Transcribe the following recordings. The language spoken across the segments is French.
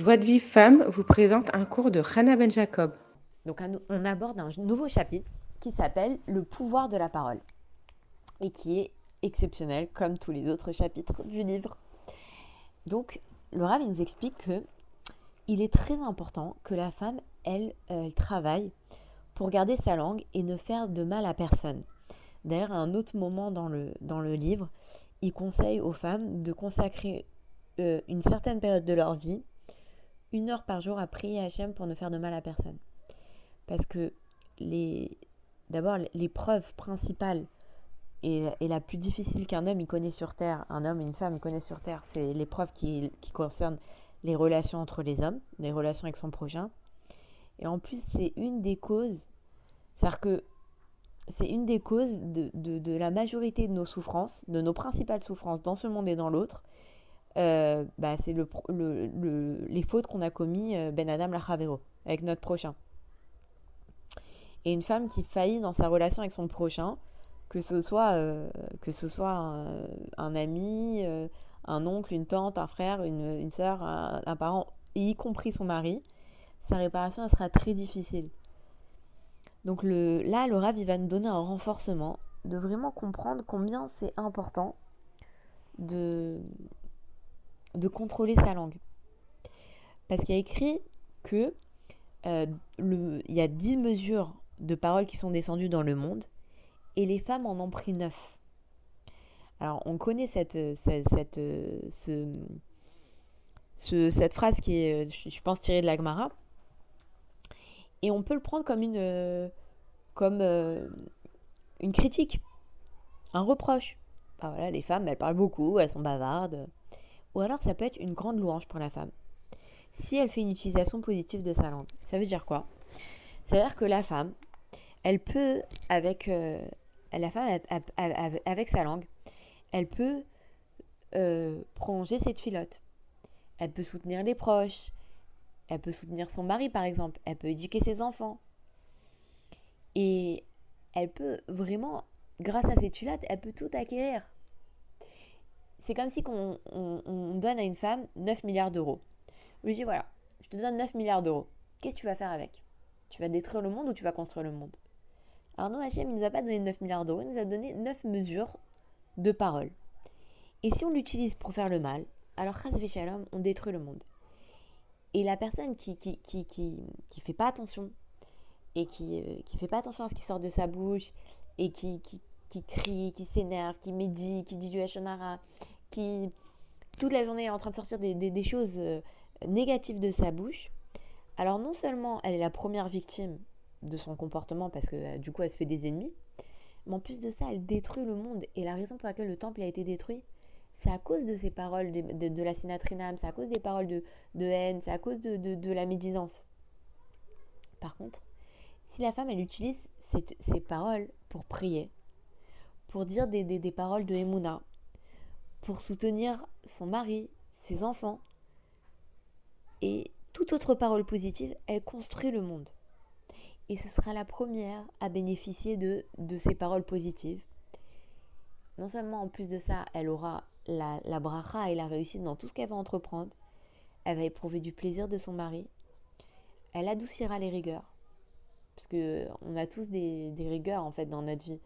Joie de Vie Femme vous présente un cours de Hannah Ben Jacob. Donc on aborde un nouveau chapitre qui s'appelle Le pouvoir de la parole et qui est exceptionnel comme tous les autres chapitres du livre. Donc le Rav nous explique que il est très important que la femme elle, elle travaille pour garder sa langue et ne faire de mal à personne. D'ailleurs, un autre moment dans le, dans le livre, il conseille aux femmes de consacrer euh, une certaine période de leur vie une heure par jour à prier Hachem pour ne faire de mal à personne. Parce que les, d'abord, l'épreuve principale et, la plus difficile qu'un homme y connaît sur Terre, un homme et une femme y connaissent sur Terre, c'est l'épreuve qui, qui concerne les relations entre les hommes, les relations avec son prochain. Et en plus, c'est une des causes, c'est-à-dire que c'est une des causes de, de, la majorité de nos souffrances, de nos principales souffrances dans ce monde et dans l'autre, euh, bah, c'est le, le, les fautes qu'on a commis euh, Ben Adam Lachavero avec notre prochain. Et une femme qui faillit dans sa relation avec son prochain, que ce soit, euh, que ce soit un, ami, un oncle, une tante, un frère, une, une soeur, un, un, parent, y compris son mari, sa réparation elle sera très difficile. Donc le, là, le Rav, il va nous donner un renforcement de vraiment comprendre combien c'est important de, de contrôler sa langue. Parce qu'il a écrit que euh, il y a 10 mesures de paroles qui sont descendues dans le monde et les femmes en ont pris 9. Alors on connaît cette, cette, cette, ce, ce, cette phrase qui est, je pense, tirée de la Gemara. Et on peut le prendre comme euh, une critique, un reproche. voilà, les femmes, elles parlent beaucoup, elles sont bavardes. Ou alors ça peut être une grande louange pour la femme. Si elle fait une utilisation positive de sa langue. Ça veut dire quoi? Ça veut dire que la femme, elle peut, avec, euh, la femme, avec sa langue, elle peut euh, prolonger cette filote. Elle peut soutenir les proches. Elle peut soutenir son mari, par exemple. Elle peut éduquer ses enfants. Et elle peut vraiment, grâce à cette filote, elle peut tout acquérir c'est comme si on, donne à une femme 9 milliards d'euros. On lui dit voilà, je te donne 9 milliards d'euros. Qu'est-ce que tu vas faire avec? Tu vas détruire le monde ou tu vas construire le monde? Alors non, Hachem, il ne nous a pas donné 9 milliards d'euros, il nous a donné 9 mesures de parole. Et si on l'utilise pour faire le mal, alors Shalom, on détruit le monde. Et la personne qui qui, qui, qui, fait pas attention et qui, euh, qui fait pas attention à ce qui sort de sa bouche et qui, qui, qui crie, qui s'énerve, qui médit, qui dit du Hachonara, qui toute la journée est en train de sortir des, choses euh, négatives de sa bouche, alors non seulement elle est la première victime de son comportement parce que euh, du coup elle se fait des ennemis, mais en plus de ça elle détruit le monde. Et la raison pour laquelle le temple a été détruit, c'est à cause de ces paroles de, la sinatrinam, c'est à cause des paroles de, haine, c'est à cause de, la médisance. Par contre, si la femme elle utilise ces paroles pour prier, pour dire des, paroles de Emouna, pour soutenir son mari, ses enfants. Et toute autre parole positive, elle construit le monde. Et ce sera la première à bénéficier de, de ces paroles positives. Non seulement en plus de ça, elle aura la, la bracha et la réussite dans tout ce qu'elle va entreprendre. Elle va éprouver du plaisir de son mari. Elle adoucira les rigueurs. Parce que on a tous des, des rigueurs en fait dans notre vie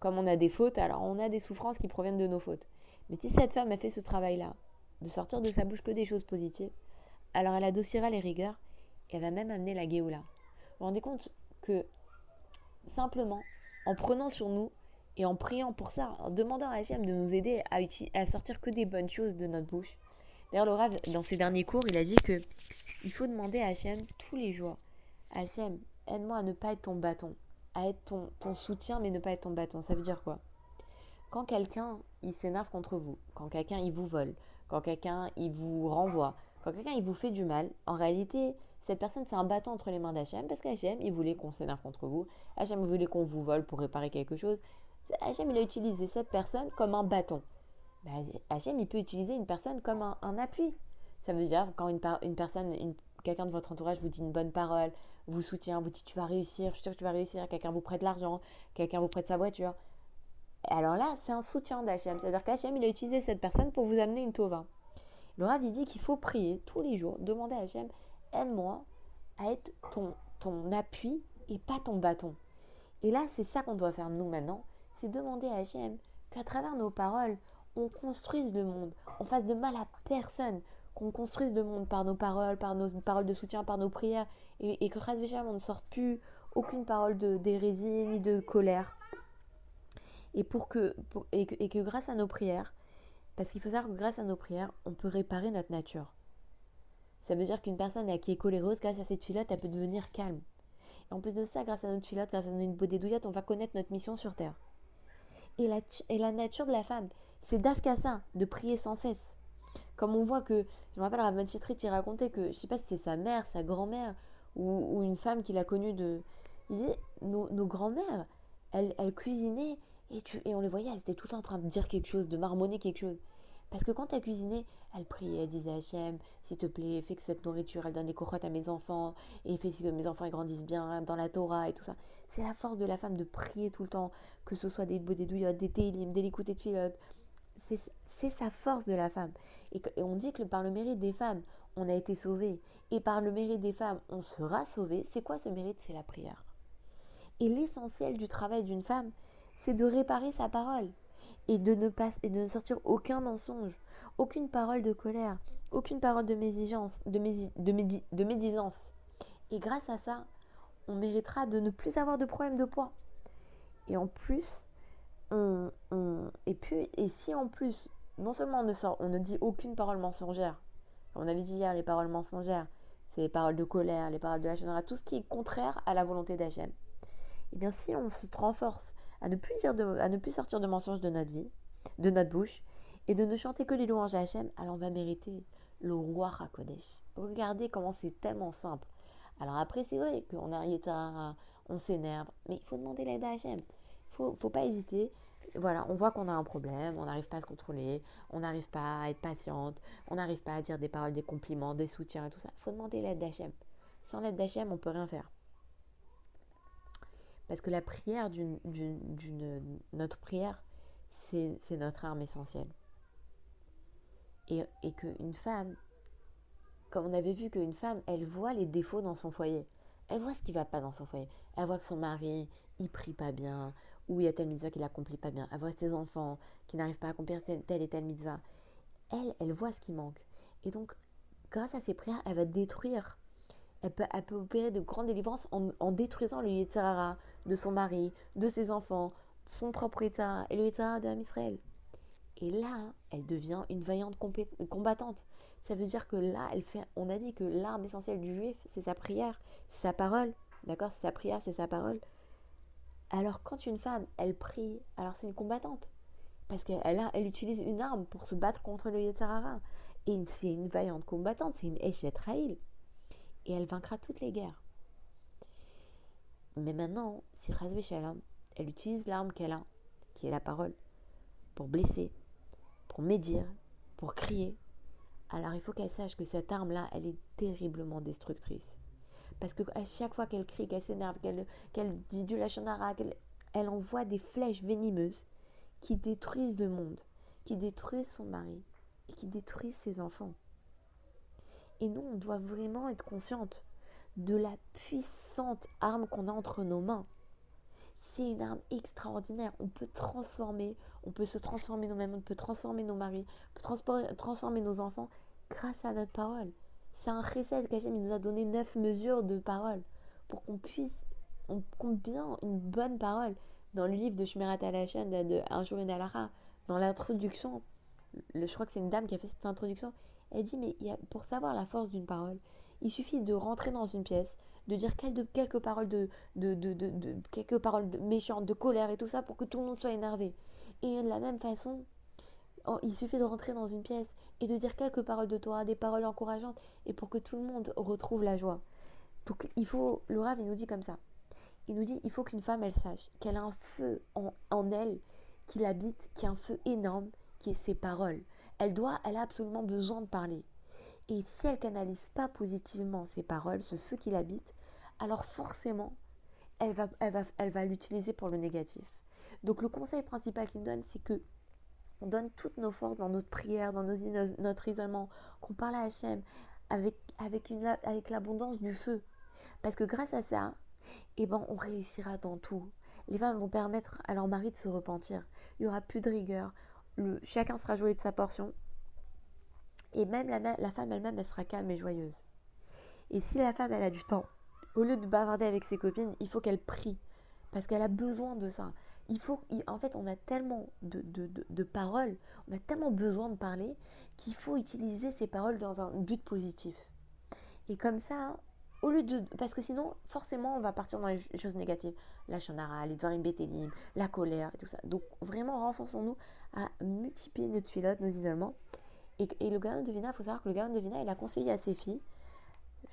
comme on a des fautes, alors on a des souffrances qui proviennent de nos fautes. Mais si cette femme a fait ce travail-là, de sortir de sa bouche que des choses positives, alors elle adossera les rigueurs et elle va même amener la Géoula. Vous vous rendez compte que simplement, en prenant sur nous et en priant pour ça, en demandant à Hachem de nous aider à, à sortir que des bonnes choses de notre bouche. D'ailleurs, Laura, dans ses derniers cours, il a dit que il faut demander à Hachem tous les jours Hachem, aide-moi à ne pas être ton bâton à être ton, ton soutien mais ne pas être ton bâton. Ça veut dire quoi? Quand quelqu'un il s'énerve contre vous, quand quelqu'un il vous vole, quand quelqu'un il vous renvoie, quand quelqu'un il vous fait du mal, en réalité cette personne c'est un bâton entre les mains d'Hachem parce qu'Hachem il voulait qu'on s'énerve contre vous, Hachem voulait qu'on vous vole pour réparer quelque chose. Hachem il a utilisé cette personne comme un bâton. Bah, Hachem il peut utiliser une personne comme un, un appui. Ça veut dire quand une, une personne, quelqu'un de votre entourage vous dit une bonne parole, vous soutient, vous dit tu vas réussir, je suis sûre que tu vas réussir, quelqu'un vous prête l'argent, quelqu'un vous prête sa voiture. Alors là, c'est un soutien d'Hachem. C'est-à-dire qu'Hachem, il a utilisé cette personne pour vous amener une tova. Le Rav, il dit qu'il faut prier tous les jours, demander à Hachem, aide-moi à être ton, ton appui et pas ton bâton. Et là, c'est ça qu'on doit faire nous maintenant, c'est demander à Hachem qu'à travers nos paroles, on construise le monde, on fasse de mal à personne, qu'on construise le monde par nos paroles, par nos paroles de soutien, par nos prières, et, que on ne sorte plus aucune parole d'hérésie ni de colère. Et, pour que, et, grâce à nos prières, parce qu'il faut savoir que grâce à nos prières, on peut réparer notre nature. Ça veut dire qu'une personne qui est coléreuse, grâce à cette filotte, elle peut devenir calme. Et en plus de ça, grâce à notre filotte, grâce à notre beauté douillotte, on va connaître notre mission sur Terre. Et la, et la nature de la femme, c'est d'Afkassa, de prier sans cesse. Comme on voit que, je me rappelle Rav Chitrit, il racontait que, je sais pas si c'est sa mère, sa grand-mère, ou, une femme qu'il a connue de... Il disait, nos, grands-mères, elles, elles cuisinaient, et, on les voyait, elles étaient tout le temps en train de dire quelque chose, de marmonner quelque chose. Parce que quand elle cuisinait, elle priait, elle disait Hachem, s'il te plaît, fais que cette nourriture, elle donne des cochottes à mes enfants, et fais que mes enfants grandissent bien dans la Torah et tout ça. C'est la force de la femme de prier tout le temps, que ce soit des des douillottes, des télim, des l'écouter de filotes. C'est sa force de la femme. Et, on dit que par le mérite des femmes, on a été sauvé. Et par le mérite des femmes, on sera sauvé. C'est quoi ce mérite? C'est la prière. Et l'essentiel du travail d'une femme, c'est de réparer sa parole et de ne pas et de ne sortir aucun mensonge, aucune parole de colère, aucune parole de de, de médisance. Et grâce à ça, on méritera de ne plus avoir de problème de poids. Et en plus, et puis et si en plus, non seulement on ne dit aucune parole mensongère. On avait dit hier les paroles mensongères, c'est les paroles de colère, les paroles de la tout ce qui est contraire à la volonté d'Hachem. Et eh bien si on se renforce à ne plus, dire à ne plus sortir de mensonges de notre vie, de notre bouche, et de ne chanter que les louanges à Hachem, alors on va mériter le roi Hakodesh. Regardez comment c'est tellement simple. Alors après, c'est vrai qu'on a tard, on s'énerve, mais il faut demander l'aide à Hachem. Il faut, faut pas hésiter. Voilà, on voit qu'on a un problème, on n'arrive pas à se contrôler, on n'arrive pas à être patiente, on n'arrive pas à dire des paroles, des compliments, des soutiens et tout ça. Il faut demander l'aide d'Hachem. Sans l'aide d'Hachem, on peut rien faire. Parce que la prière, d'une, notre prière, c'est, notre arme essentielle. Et, et qu'une femme, comme on avait vu qu'une femme, elle voit les défauts dans son foyer. Elle voit ce qui ne va pas dans son foyer. Elle voit que son mari, il prie pas bien, ou il y a telle mitzvah qu'il n'accomplit pas bien. Elle voit ses enfants qui n'arrivent pas à accomplir telle et telle mitzvah. Elle, elle voit ce qui manque. Et donc, grâce à ses prières, elle va détruire elle peut, opérer de grandes délivrances en, détruisant le Yetzirara de son mari, de ses enfants, son propre Yetzirara et le Yetzirara de Israël. Et là, elle devient une vaillante combattante. Ça veut dire que là, elle fait. On a dit que l'arme essentielle du juif, c'est sa prière, c'est sa parole. D'accord? C'est sa prière, c'est sa parole. Alors, quand une femme, elle prie, alors c'est une combattante. Parce qu'elle elle utilise une arme pour se battre contre le Yetzirara. Et c'est une vaillante combattante, c'est une Raïl et elle vaincra toutes les guerres. Mais maintenant, si Shalom, elle utilise l'arme qu'elle a, qui est la parole, pour blesser, pour médire, pour crier, alors il faut qu'elle sache que cette arme-là, elle est terriblement destructrice. Parce qu'à chaque fois qu'elle crie, qu'elle s'énerve, qu'elle dit du lachonara, qu'elle elle envoie des flèches venimeuses qui détruisent le monde, qui détruisent son mari et qui détruisent ses enfants. Et nous, on doit vraiment être consciente de la puissante arme qu'on a entre nos mains. C'est une arme extraordinaire. On peut transformer, on peut se transformer nous-mêmes, on peut transformer nos maris, on peut transformer nos enfants grâce à notre parole. C'est un recette qu'Hachem nous a donné neuf mesures de parole pour qu'on puisse, on compte bien une bonne parole. Dans le livre de Shmerat Alachan, de Un jour dans l'introduction, je crois que c'est une dame qui a fait cette introduction, elle dit, mais pour savoir la force d'une parole, il suffit de rentrer dans une pièce, de dire quelques, paroles de, de, de, quelques paroles méchantes, de colère et tout ça pour que tout le monde soit énervé. Et de la même façon, il suffit de rentrer dans une pièce et de dire quelques paroles de toi, des paroles encourageantes, et pour que tout le monde retrouve la joie. Donc il faut, le Rav, il nous dit comme ça. Il nous dit, il faut qu'une femme, elle sache qu'elle a un feu en, en elle, qui l'habite, qui a un feu énorme, qui est ses paroles. Elle doit, elle a absolument besoin de parler. Et si elle canalise pas positivement ses paroles, ce feu qui l'habite, alors forcément, elle va, elle va, elle va l'utiliser pour le négatif. Donc le conseil principal qu'il donne, c'est que qu'on donne toutes nos forces dans notre prière, dans nos, notre isolement, qu'on parle à Hachem avec, avec, l'abondance du feu. Parce que grâce à ça, eh ben, on réussira dans tout. Les femmes vont permettre à leur mari de se repentir. Il n'y aura plus de rigueur. Chacun sera joué de sa portion. Et même la, la femme elle-même, elle sera calme et joyeuse. Et si la femme, elle a du temps, au lieu de bavarder avec ses copines, il faut qu'elle prie. Parce qu'elle a besoin de ça. Il faut, en fait, on a tellement de, de, paroles, on a tellement besoin de parler qu'il faut utiliser ces paroles dans un but positif. Et comme ça, au lieu de. Parce que sinon, forcément, on va partir dans les choses négatives. La chanara, les dvarim la colère et tout ça. Donc, vraiment, renforçons-nous à multiplier notre filote, nos isolements. Et, le gamin de Vina, il faut savoir que le gamin de Vina, il a conseillé à ses filles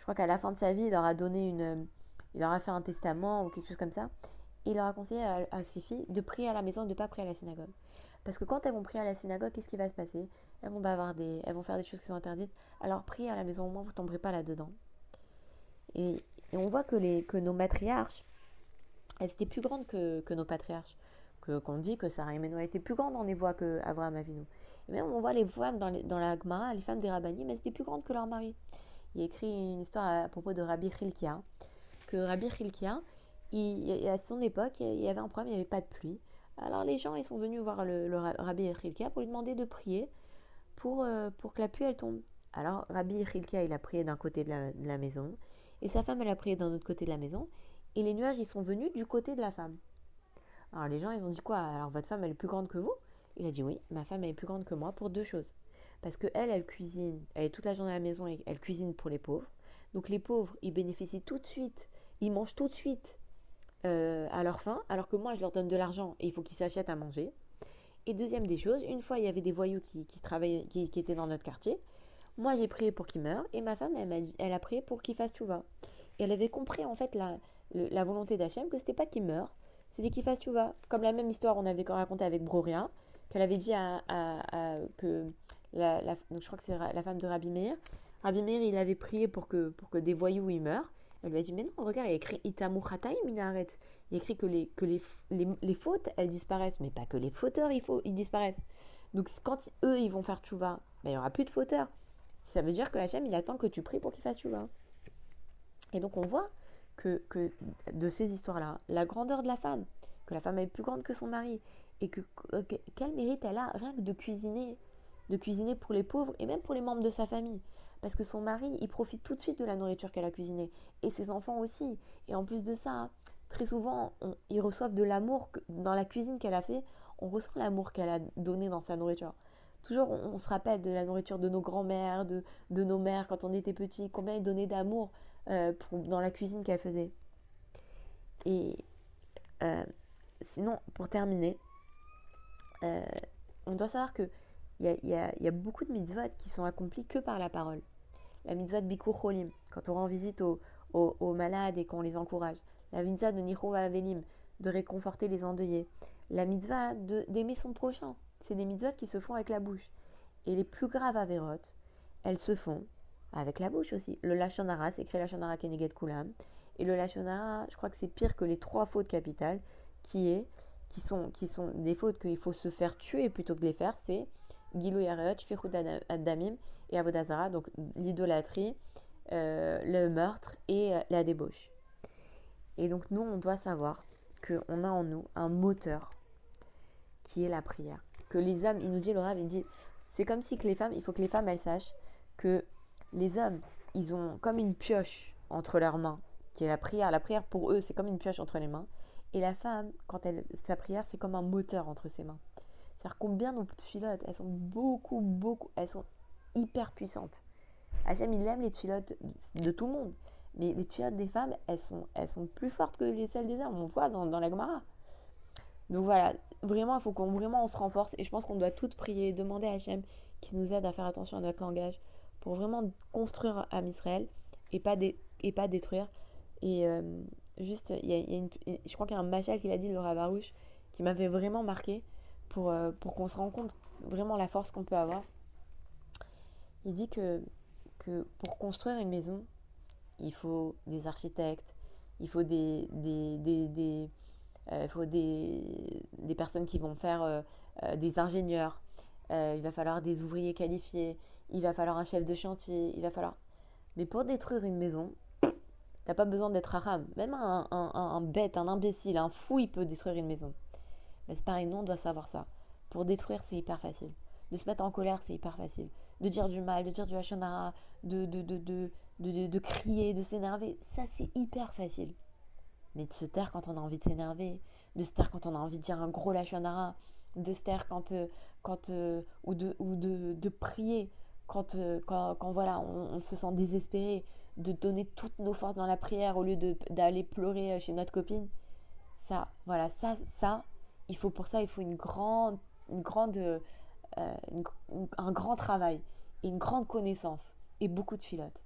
je crois qu'à la fin de sa vie, il leur a donné une, il leur a fait un testament ou quelque chose comme ça. Il leur a conseillé à, ses filles de prier à la maison et de ne pas prier à la synagogue. Parce que quand elles vont prier à la synagogue, qu'est-ce qui va se passer? Elles vont bavarder, elles vont faire des choses qui sont interdites. Alors priez à la maison, au moins vous ne tomberez pas là-dedans. Et, on voit que, les, que nos matriarches, elles étaient plus grandes que, nos patriarches. Que, qu'on dit que Sarah et Menoa étaient plus grandes dans les voix que Avraham Avinu. Et même on voit les femmes dans, dans la Gemara, les femmes des rabbinis, mais elles étaient plus grandes que leur mari il écrit une histoire à, propos de Rabbi Chilkia, que Rabbi Chilkia, à son époque, il y avait un problème, il n'y avait pas de pluie. Alors les gens, ils sont venus voir le, Rabbi Chilkia pour lui demander de prier pour, euh, pour que la pluie, elle tombe. Alors Rabbi Chilkia, il a prié d'un côté de la, maison, et sa femme, elle a prié d'un autre côté de la maison, et les nuages, ils sont venus du côté de la femme. Alors les gens, ils ont dit quoi? Alors votre femme, elle est plus grande que vous? Il a dit oui, ma femme, elle est plus grande que moi pour deux choses. Parce que elle, elle cuisine, elle est toute la journée à la maison et elle cuisine pour les pauvres. Donc les pauvres, ils bénéficient tout de suite, ils mangent tout de suite euh, à leur faim, alors que moi, je leur donne de l'argent et il faut qu'ils s'achètent à manger. Et deuxième des choses, une fois, il y avait des voyous qui, travaillaient, qui, étaient dans notre quartier. Moi, j'ai prié pour qu'ils meurent et ma femme, elle, m'a dit, elle a prié pour qu'ils fassent va. Et elle avait compris en fait la, la volonté d'Hachem que c'était pas qu'ils meurent, c'était qu'ils fassent va. Comme la même histoire, on avait raconté avec Broria, qu'elle avait dit à, que donc je crois que c'est la femme de Rabbi Meir. Rabbi Meir, il avait prié pour que, pour que des voyous y meurent. Elle lui a dit, mais non, regarde, il a écrit Itamu Minaret. Il y écrit que, les, que les, les, fautes, elles disparaissent, mais pas que les fauteurs, ils, faut, ils disparaissent. Donc quand eux, ils vont faire tchouva, ben, il n'y aura plus de fauteurs. Ça veut dire que Hachem, il attend que tu pries pour qu'il fasse tchouva. Et donc on voit que, que de ces histoires-là, la grandeur de la femme, que la femme est plus grande que son mari, et que, quel mérite elle a rien que de cuisiner de cuisiner pour les pauvres et même pour les membres de sa famille. Parce que son mari, il profite tout de suite de la nourriture qu'elle a cuisinée. Et ses enfants aussi. Et en plus de ça, très souvent, ils reçoivent de l'amour dans la cuisine qu'elle a fait. On ressent l'amour qu'elle a donné dans sa nourriture. Toujours, on, se rappelle de la nourriture de nos grands-mères, de, nos mères quand on était petits, combien ils donnaient d'amour euh, dans la cuisine qu'elle faisait. Et euh, sinon, pour terminer, euh, on doit savoir que il y a, beaucoup de mitzvot qui sont accomplis que par la parole. La mitzvah de Bikur Cholim, quand on rend visite aux, malades et qu'on les encourage. La mitzvah de Nicho Avelim, de réconforter les endeuillés. La mitzvah d'aimer son prochain. C'est des mitzvot qui se font avec la bouche. Et les plus graves avérotes, elles se font avec la bouche aussi. Le Lachonara, c'est écrit Lachonara Keneget Kulam. Et le Lachonara, je crois que c'est pire que les trois fautes capitales, qui, est, qui, sont, qui sont des fautes qu'il faut se faire tuer plutôt que de les faire. C'est Gilou Yareot, Shfichut Adamim et Avodazara, donc l'idolâtrie, euh, le meurtre et euh, la débauche. Et donc nous, on doit savoir qu'on a en nous un moteur qui est la prière. Que les hommes, il nous dit, le Rav, il dit, c'est comme si que les femmes, il faut que les femmes, elles sachent que les hommes, ils ont comme une pioche entre leurs mains, qui est la prière. La prière, pour eux, c'est comme une pioche entre les mains. Et la femme, quand elle, sa prière, c'est comme un moteur entre ses mains. C'est-à-dire combien nos filottes, elles sont beaucoup, beaucoup, elles sont hyper puissantes. Hachem, il aime les filottes de tout le monde. Mais les filottes des femmes, elles sont, elles sont plus fortes que les celles des hommes. On voit dans, la Gemara. Donc voilà, vraiment, il faut qu'on vraiment on se renforce. Et je pense qu'on doit toutes prier, demander à Hachem qui nous aide à faire attention à notre langage pour vraiment construire à Israël et pas, et pas détruire. Et euh, juste, il y a, une, je crois qu'il y a un machal qui l'a dit, le Ravarouche, qui m'avait vraiment marqué pour, euh, pour qu'on se rende compte vraiment la force qu'on peut avoir. Il dit que, que pour construire une maison, il faut des architectes, il faut des, des, des, des euh, faut des, des, personnes qui vont faire euh, des ingénieurs, euh, il va falloir des ouvriers qualifiés, il va falloir un chef de chantier, il va falloir. Mais pour détruire une maison, t'as pas besoin d'être arabe. Même un, un, bête, un imbécile, un fou, il peut détruire une maison. Mais c'est pareil, nous on doit savoir ça. Pour détruire, c'est hyper facile. De se mettre en colère, c'est hyper facile. De dire du mal, de dire du hachonara, de, de, de, de, crier, de s'énerver, ça c'est hyper facile. Mais de se taire quand on a envie de s'énerver, de se taire quand on a envie de dire un gros lachonara, de se taire quand, euh, quand euh, ou, de, ou de prier quand, euh, quand, quand, voilà, on, se sent désespéré, de donner toutes nos forces dans la prière au lieu d'aller pleurer chez notre copine. Ça, voilà, ça, ça, il faut pour ça, il faut une grande, une grande, un grand travail et une grande connaissance et beaucoup de filotes.